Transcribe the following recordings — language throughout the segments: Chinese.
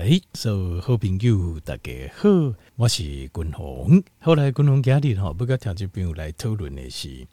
哎，所好朋友大家好，我是君鸿。后来君鸿今日哈，不跟听众朋友来讨论的是，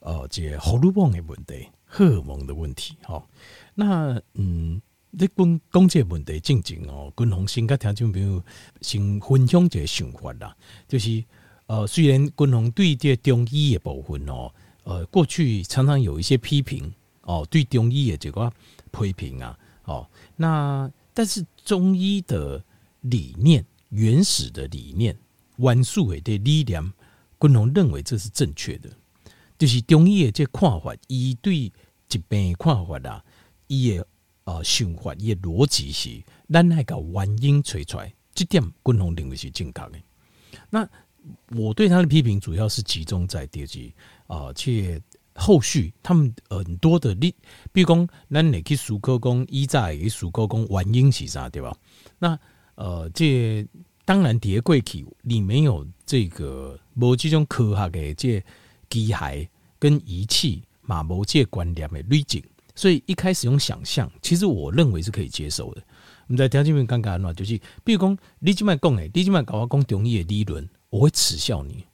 呃，这个荷尔蒙的问题，荷尔蒙的问题。哈，那嗯，你讲讲这个问题正经哦，君鸿先跟听众朋友先分享一个想法啦，就是呃，虽然君鸿对这中医的部分哦，呃，过去常常有一些批评哦，对中医的这个批评啊，哦，那。但是中医的理念，原始的理念，原始的力量，君鸿认为这是正确的。就是中医的这看法，伊对疾病看法啦，伊的呃想法，伊的逻辑是，咱那个原因找出来，这点君鸿认为是正确的。那我对他的批评，主要是集中在第几啊，去。后续他们很多的例，比如讲，咱你去数科工一在去数科工原因是啥，对吧？那呃，这当然叠柜体里面有这个无这种科学的这机械跟仪器马某这观念的滤镜，所以一开始用想象，其实我认为是可以接受的。我们在条件面刚刚讲就是，比如讲，你这么讲诶，你这么搞我讲中医的理论，我会耻笑你。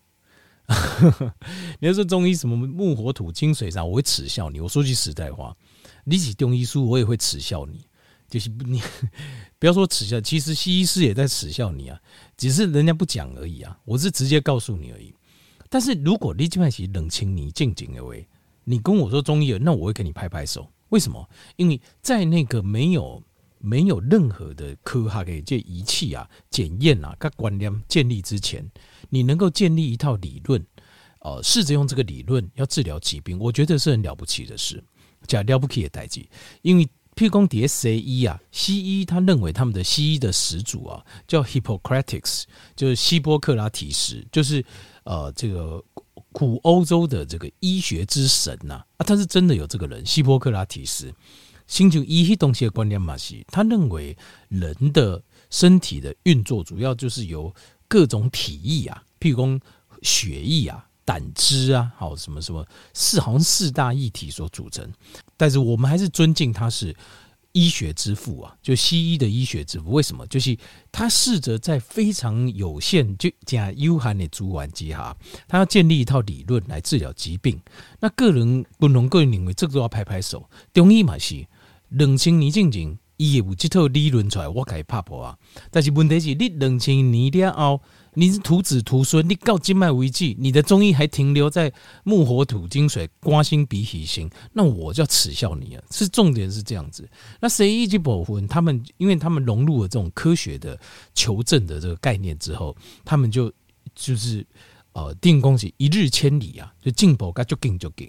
你要说中医什么木火土金水啥，我会耻笑你。我说句实在话，你起中医书，我也会耻笑你。就是 你不要说耻笑，其实西医师也在耻笑你啊，只是人家不讲而已啊。我是直接告诉你而已。但是如果你这边是冷清你静静的喂，你跟我说中医，那我会给你拍拍手。为什么？因为在那个没有没有任何的科学给这仪器啊、检验啊、各观念建立之前。你能够建立一套理论，呃，试着用这个理论要治疗疾病，我觉得是很了不起的事，叫了不起的代际。因为譬如讲西医啊，西医他认为他们的西医的始祖啊叫 Hippocrates，就是希波克拉提斯，就是呃这个古欧洲的这个医学之神呐啊，他是真的有这个人，希波克拉提斯。星球医东西的观念嘛是，他认为人的身体的运作主要就是由。各种体液啊，譬如说血液啊、胆汁啊，好什么什么四好像四大液体所组成。但是我们还是尊敬他是医学之父啊，就西医的医学之父。为什么？就是他试着在非常有限就讲有限的资源之下，他要建立一套理论来治疗疾病。那个人不能个人认为这个都要拍拍手。中医嘛是两千年进前。伊有这套理论出来，我可以拍破啊！但是问题是，你两千年了后，你是徒子徒孙，你到今麦为止，你的中医还停留在木火土金水瓜心鼻息心，那我就要耻笑你啊！是重点是这样子。那谁一级保魂？他们因为他们融入了这种科学的求证的这个概念之后，他们就就是呃定功是一日千里啊，就进步，该就进就进。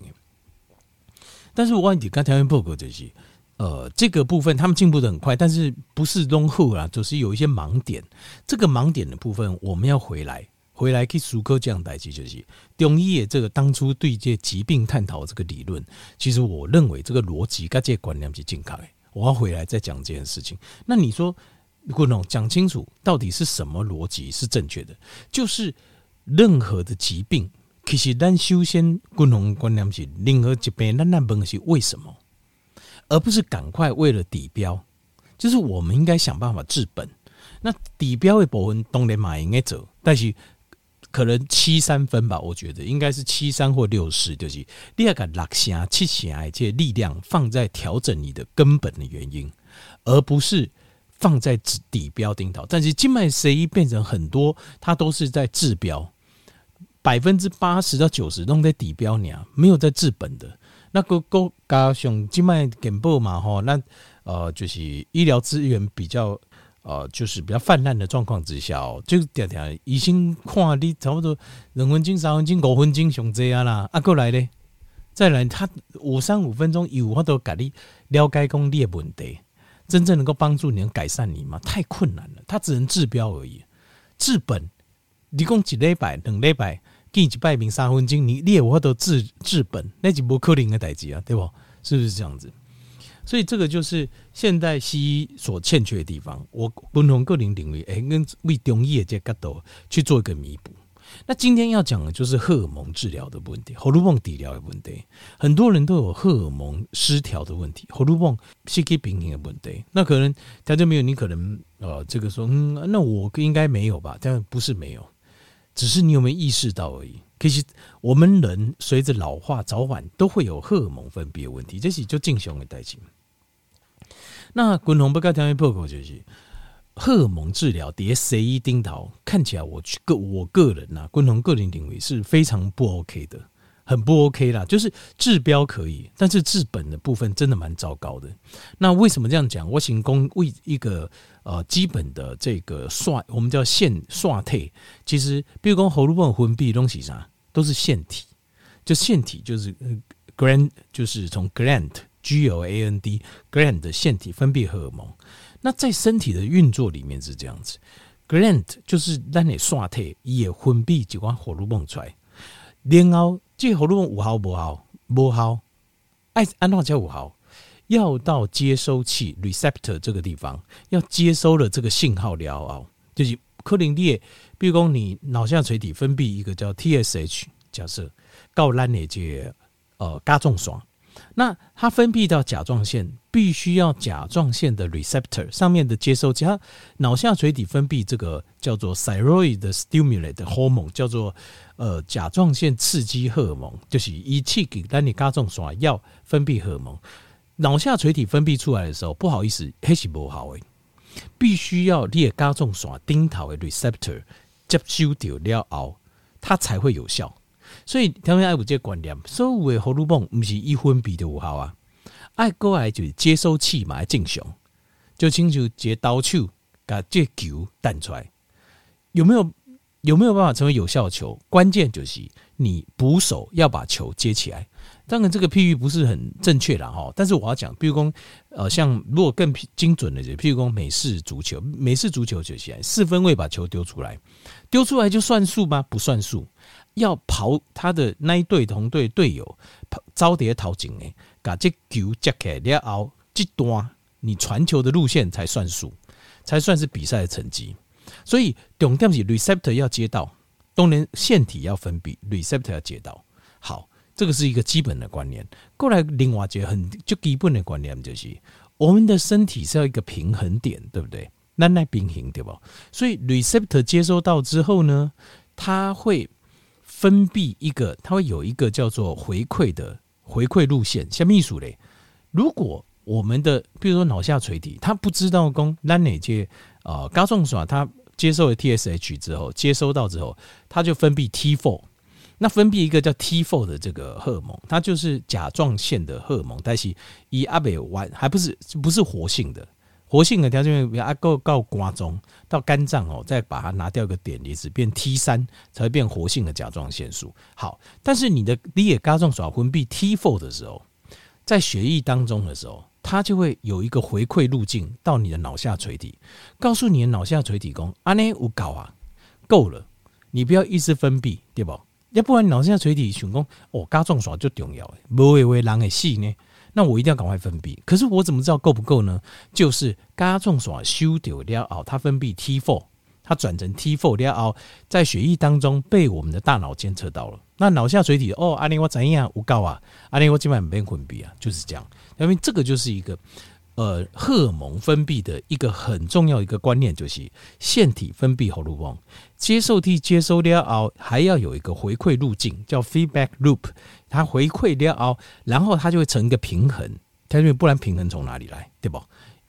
但是我问你，刚才报告就是。呃，这个部分他们进步的很快，但是不是浓厚啊，就是有一些盲点。这个盲点的部分，我们要回来，回来去思考这样代志，就是中医的这个当初对这疾病探讨这个理论，其实我认为这个逻辑跟这观念是健康的。我要回来再讲这件事情。那你说，顾总讲清楚，到底是什么逻辑是正确的？就是任何的疾病，其实咱首先顾总观念是任何疾病，咱那问是为什么？而不是赶快为了底标，就是我们应该想办法治本。那底标的部分当然马应该走，但是可能七三分吧，我觉得应该是七三或六四，就是第二个六成七成的这些力量放在调整你的根本的原因，而不是放在底标顶头。但是静脉 C 一变成很多，它都是在治标，百分之八十到九十都在底标，你啊没有在治本的。那个国家上静脉健保嘛吼，那呃就是医疗资源比较呃就是比较泛滥的状况之下哦，就常常医生看你差不多两分钟、三分钟、五分钟上这样啦，啊过来咧，再来他五三五分钟有法度给你了解讲你的问题，真正能够帮助你能改善你吗？太困难了，他只能治标而已，治本你讲一礼拜、两礼拜。给你拜名三分钟，你列我都治治本，那就不可能的代志啊，对不？是不是这样子？所以这个就是现代西医所欠缺的地方。我不同个人领域，哎，跟为中医的这角度去做一个弥补。那今天要讲的就是荷尔蒙治疗的问题，荷尔蒙治疗的问题，很多人都有荷尔蒙失调的问题，荷尔蒙是可以平衡的问题。那可能大家没有，你可能呃，这个说，嗯，那我应该没有吧？但不是没有，只是你有没有意识到而已。其实我们人随着老化，早晚都会有荷尔蒙分泌的问题，这是就正常的代志。那滚红不该条件破口就是。荷尔蒙治疗叠 C 一丁桃，看起来我去个我个人呐、啊，共同个人认为是非常不 OK 的，很不 OK 啦。就是治标可以，但是治本的部分真的蛮糟糕的。那为什么这样讲？我行供为一个呃基本的这个刷，我们叫腺刷退。其实，比如说荷尔蒙分泌东西啥，都是腺体，就腺体就是 gland，就是从 gland G O A N D gland 的腺体分泌荷尔蒙。那在身体的运作里面是这样子，gland 就是让你刷退也分泌几款荷尔蒙出来，然后这荷尔蒙有效无效？无效，爱安怎叫有效？要到接收器 receptor 这个地方，要接收了这个信号了哦，就是可能你，比如讲你脑下垂体分泌一个叫 TSH，假设告咱的这个、呃甲状腺。那它分泌到甲状腺，必须要甲状腺的 receptor 上面的接收器，它脑下垂体分泌这个叫做 thyroid stimulate hormone，叫做呃甲状腺刺激荷尔蒙，就是一起给让你甲状腺要分泌荷尔蒙。脑下垂体分泌出来的时候，不好意思，还是不好诶，必须要列甲状腺顶头的 receptor 接收掉了后，它才会有效。所以，条件爱有这个观念，所有的荷尔蒙不是一分泌的有效啊，爱过来就是接收器嘛，正常，就亲像接刀手把这球弹出来，有没有有没有办法成为有效球？关键就是你捕手要把球接起来。当然，这个譬喻不是很正确啦哈，但是我要讲，比如说，呃，像如果更精准的，就譬如说美式足球，美式足球就起来四分卫把球丢出来，丢出来就算数吗？不算数。要跑他的那一队同队队友跑招碟逃警诶，把这球接起来后，这段你传球的路线才算数，才算是比赛的成绩。所以重点是 receptor 要接到，当然腺体要分泌，receptor 要接到。好，这个是一个基本的观念。过来另外一个很就基本的观念就是，我们的身体是要一个平衡点，对不对？那那平衡对吧？所以 receptor 接收到之后呢，它会。分泌一个，它会有一个叫做回馈的回馈路线，像秘书嘞。如果我们的，比如说脑下垂体，它不知道供哪哪些啊，甲状腺它接受了 TSH 之后，接收到之后，它就分泌 T4，那分泌一个叫 T4 的这个荷尔蒙，它就是甲状腺的荷尔蒙，但是以阿北完还不是不是活性的。活性的条件要够够瓜中到肝脏哦，再把它拿掉一个碘离子，变 T 三才会变活性的甲状腺素。好，但是你的你也甲状腺分泌 T four 的时候，在血液当中的时候，它就会有一个回馈路径到你的脑下垂体，告诉你的脑下垂体说，安尼有搞啊，够了，你不要一直分泌，对不？要不然脑下垂体想功哦，甲状腺就重要诶，无为为人的死呢。那我一定要赶快分泌，可是我怎么知道够不够呢？就是甲状腺修掉了后，它分泌 T four 它转成 T4 了后，在血液当中被我们的大脑监测到了。那脑下垂体哦，阿尼我怎样无告啊？阿尼我基本上没分泌啊，就是这样。因为这个就是一个呃荷尔蒙分泌的一个很重要一个观念，就是腺体分泌荷尔蒙，接受体接收了后，还要有一个回馈路径，叫 feedback loop。它回馈了后，然后它就会成一个平衡。它因为不然平衡从哪里来，对不？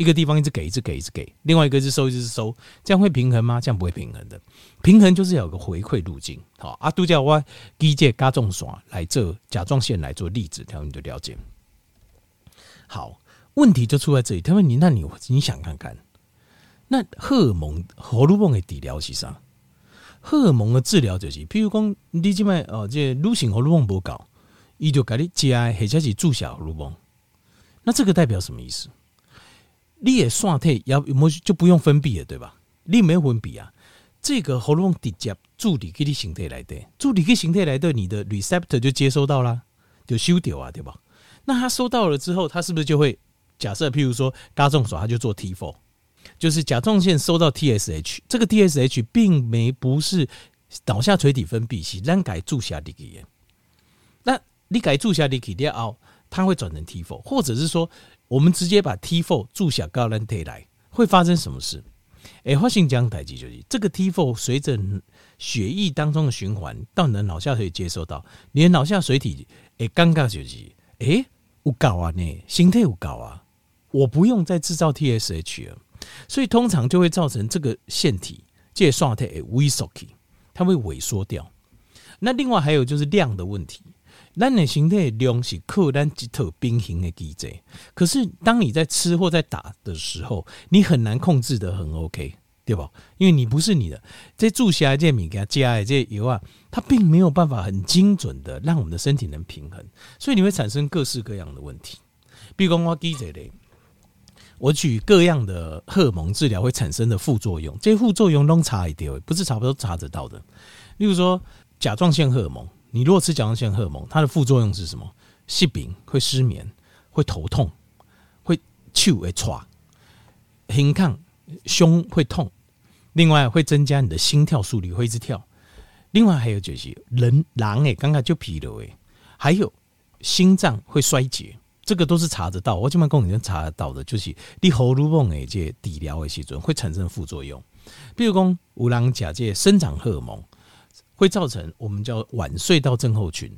一个地方一直给，一直给，一直给，另外一个是收，一直收，这样会平衡吗？这样不会平衡的。平衡就是要有个回馈路径。好，阿杜叫我机械甲状腺来做甲状腺来做例子，他们你就了解。好，问题就出在这里。他问你，那你你想看看，那荷尔蒙荷尔蒙的治疗是啥？荷尔蒙的治疗就是，譬如讲你这边哦，这女性荷尔蒙不高。伊就给你加，或者是注射荷尔蒙，那这个代表什么意思？你也刷退要么就不用分泌了，对吧？你没有分泌啊，这个喉咙直接助理给你形态来的，助理给形态来的，你的 receptor 就接收到了，就收掉啊，对吧？那他收到了之后，他是不是就会假设，譬如说甲状腺，他就做 T4，就是甲状腺收到 TSH，这个 TSH 并没不是脑下垂体分泌是让改注下的去，那你改注下的去了后，它会转成 T4，或者是说，我们直接把 T4 注下高兰特来，会发生什么事？哎，发生这样代志就是，这个 T4 随着血液当中的循环到你的脑下可以接受到，你的脑下垂体哎，尴尬就是，哎，有够啊呢，形态有够啊，我不用再制造 TSH 了，所以通常就会造成这个腺体介双体诶萎缩，它会萎缩掉。那另外还有就是量的问题。咱的形态量是靠咱几头平衡的机制，可是当你在吃或在打的时候，你很难控制得很 OK，对吧？因为你不是你的这注下来这米给它加的这油啊，它并没有办法很精准的让我们的身体能平衡，所以你会产生各式各样的问题。比如说我记者嘞，我举各样的荷尔蒙治疗会产生的副作用，这些副作用都查一点，不是查不都查得到的。例如说甲状腺荷尔蒙。你如果吃甲状腺荷尔蒙，它的副作用是什么？失眠，会失眠，会头痛，会手会喘，很抗，胸会痛，另外会增加你的心跳速率，会一直跳。另外还有就是人狼诶，刚刚就疲劳诶，还有心脏会衰竭，这个都是查得到。我这边跟你们查得到的，就是你喉咙梦诶，这治疗的时阵会产生副作用，比如讲有人假借生长荷尔蒙。会造成我们叫晚睡到症候群，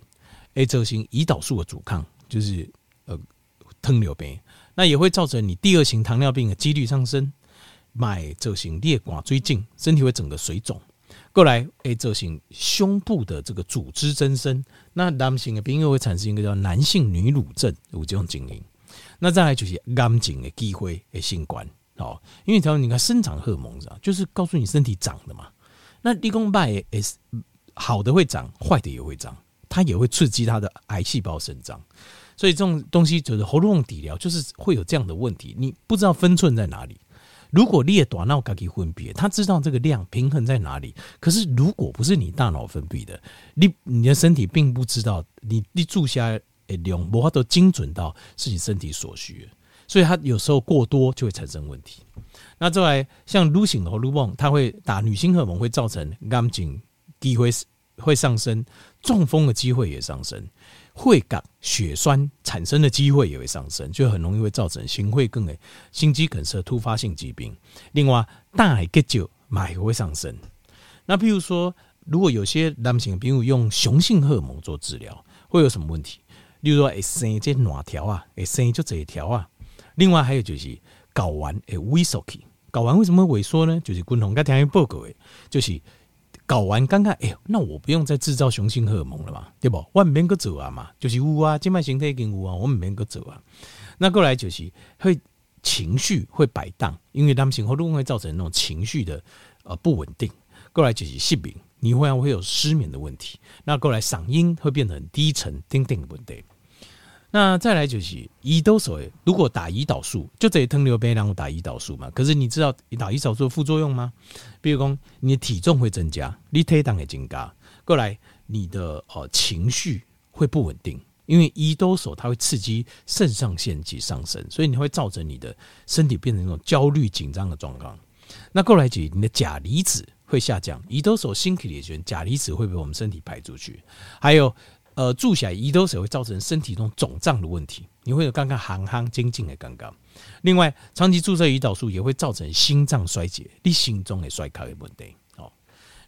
诶，造成胰岛素的阻抗，就是呃糖尿病，那也会造成你第二型糖尿病的几率上升，买这型裂管追进，身体会整个水肿，过来诶，造型胸部的这个组织增生，那男性的病又会产生一个叫男性女乳症有这种情形，那再来就是癌症的机会诶，性管哦，因为他说你看生长荷尔蒙是吧，就是告诉你身体长的嘛，那立功败诶。好的会长，坏的也会长，它也会刺激它的癌细胞生长，所以这种东西就是喉咙底疗，就是会有这样的问题，你不知道分寸在哪里。如果你也短脑该给分别，他知道这个量平衡在哪里。可是如果不是你大脑分泌的，你你的身体并不知道，你你注下的量无法都精准到是你身体所需，所以它有时候过多就会产生问题。那再来像女性荷尔蒙，它会打女性荷尔蒙会造成癌症。机会会上升，中风的机会也上升，会感血栓产生的机会也会上升，就很容易会造成心会梗诶、心肌梗塞突发性疾病。另外，大海结石也会上升。那比如说，如果有些男性比如用雄性荷尔蒙做治疗，会有什么问题？例如说，会生这卵条啊，会生就这一条啊。另外还有就是睾丸会萎缩起，睾丸为什么萎缩呢？就是共同跟听报告诶，就是。搞完刚刚，哎呦，那我不用再制造雄性荷尔蒙了嘛，对不？我唔免搁做啊嘛，就是有啊，静脉形态已经有啊，我唔免搁做啊。那过来就是会情绪会摆荡，因为他们性荷尔蒙会造成那种情绪的呃不稳定。过来就是失眠，你会会有失眠的问题。那过来嗓音会变得很低沉，叮叮不对。那再来就是胰岛素，如果打胰岛素，就这糖尿病然后打胰岛素嘛。可是你知道打胰岛素副作用吗？比如说你的体重会增加，你体重会增加，过来你的呃情绪会不稳定，因为胰岛素它会刺激肾上腺及上升，所以你会造成你的身体变成一种焦虑紧张的状况。那过来就你的钾离子会下降，胰岛素新起的，钾离子会被我们身体排出去，还有。呃，注下胰岛素会造成身体中肿胀的问题，你会有刚刚行行精进的刚刚。另外，长期注射胰岛素也会造成心脏衰竭，你心中的衰卡的问题。哦，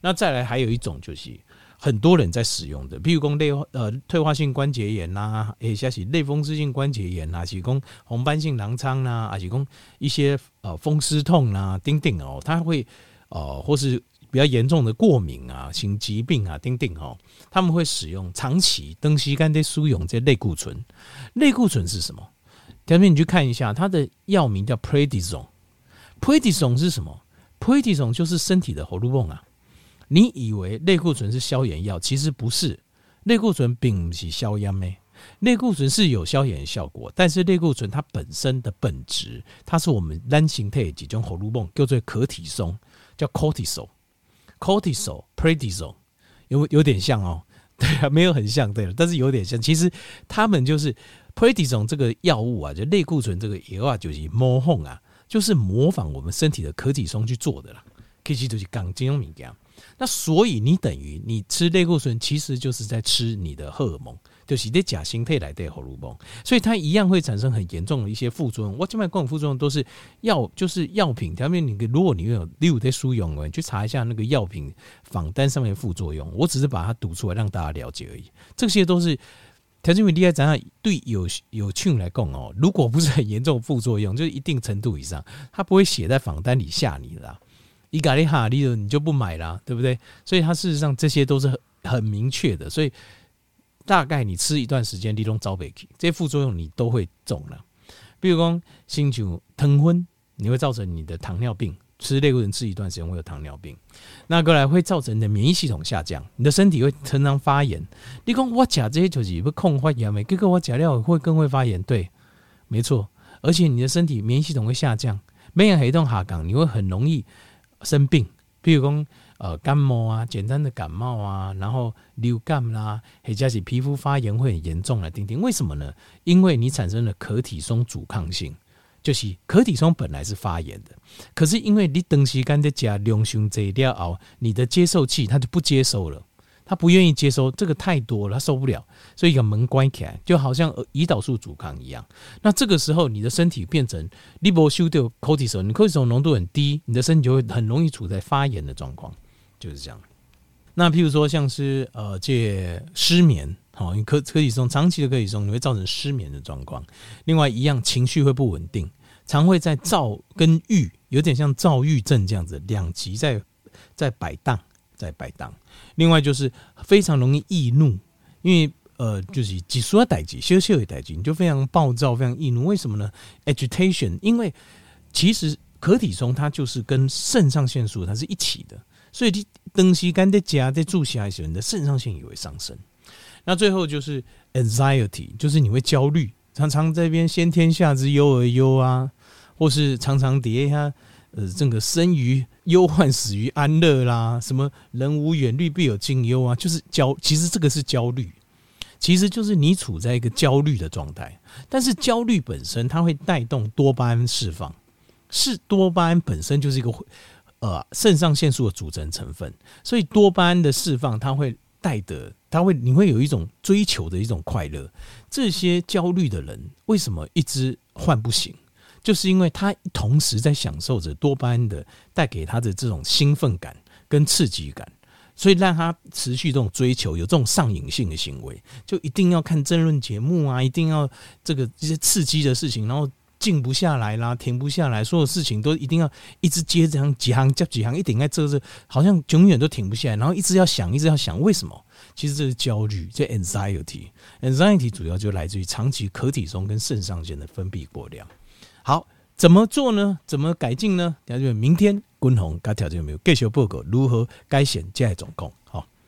那再来还有一种就是很多人在使用的，比如说类呃退化性关节炎呐，诶，像是类风湿性关节炎呐，是讲红斑性狼疮呐，还是讲一些呃风湿痛呐，等等哦，它会呃或是。比较严重的过敏啊、心疾病啊，等等哦，他们会使用长期登西干的输用这类固醇。类固醇是什么？下面你去看一下，它的药名叫 predisone。predisone 是什么 predisone 就是身体的荷尔蒙啊。你以为类固醇是消炎药，其实不是。类固醇并不是消炎的，类固醇是有消炎效果，但是类固醇它本身的本质，它是我们男性体几种荷尔蒙叫做可体松，叫 cortisol。Cortisol、Prednisone 有有点像哦，对啊，没有很像，对了，但是有点像。其实他们就是 Prednisone 这个药物啊，就类固醇这个药啊，就是模仿啊，就是模仿我们身体的可体松去做的啦。其实就是讲这种物件。那所以你等于你吃类固醇，其实就是在吃你的荷尔蒙。就是在假心态来的荷尔蒙，所以它一样会产生很严重的一些副作用。我这边各种副作用都是药，就是药品。条面你如果你有六在书用，你去查一下那个药品仿单上面副作用。我只是把它读出来让大家了解而已。这些都是条件为厉害，咱对有有趣来讲哦。如果不是很严重副作用，就是一定程度以上，它不会写在仿单里吓你啦。伊咖喱哈利的你就不买啦，对不对？所以它事实上这些都是很很明确的，所以。大概你吃一段时间，你都遭不起，这些副作用你都会中了。比如说，心酒疼昏，你会造成你的糖尿病。吃类固醇吃一段时间会有糖尿病，那过来会造成你的免疫系统下降，你的身体会常常发炎。你讲我吃这些就是不控发炎没？结果我吃了会更会发炎，对，没错。而且你的身体免疫系统会下降，免疫系统下降，你会很容易生病。比如说。呃，感冒啊，简单的感冒啊，然后流感啦、啊，或者是皮肤发炎会很严重了，丁丁，为什么呢？因为你产生了可体松阻抗性，就是可体松本来是发炎的，可是因为你长时间的加量胸这一条熬，你的接受器它就不接收了。他不愿意接收这个太多了，他受不了，所以一个门关起来，就好像胰岛素阻抗一样。那这个时候，你的身体变成你不修掉可体松，你可体松浓度很低，你的身体就会很容易处在发炎的状况，就是这样。那譬如说，像是呃，这失眠，好，因为可可体松长期的可体松，你会造成失眠的状况。另外一样，情绪会不稳定，常会在躁跟郁，有点像躁郁症这样子，两极在在摆荡。在摆荡，另外就是非常容易易怒，因为呃，就是急速的代志，羞羞的代志，你就非常暴躁，非常易怒。为什么呢？Agitation，因为其实可体松它就是跟肾上腺素它是一起的，所以你东西干在加在注下来时，你的肾上腺也会上升。那最后就是 anxiety，就是你会焦虑，常常这边先天下之忧而忧啊，或是常常叠一下。呃，这个生于忧患，死于安乐啦，什么人无远虑，必有近忧啊，就是焦。其实这个是焦虑，其实就是你处在一个焦虑的状态。但是焦虑本身，它会带动多巴胺释放，是多巴胺本身就是一个呃肾上腺素的组成成分，所以多巴胺的释放，它会带得，它会你会有一种追求的一种快乐。这些焦虑的人为什么一直唤不醒？就是因为他同时在享受着多巴胺的带给他的这种兴奋感跟刺激感，所以让他持续这种追求，有这种上瘾性的行为，就一定要看争论节目啊，一定要这个这些刺激的事情，然后静不下来啦，停不下来，所有事情都一定要一直接这样几行接几行，一定在这这，好像永远都停不下来，然后一直要想，一直要想，为什么？其实这是焦虑，这 anxiety，anxiety 主要就来自于长期可体松跟肾上腺的分泌过量。好，怎么做呢？怎么改进呢？那就明天君宏该条件有没有继续报告如何改善这样的状况？好。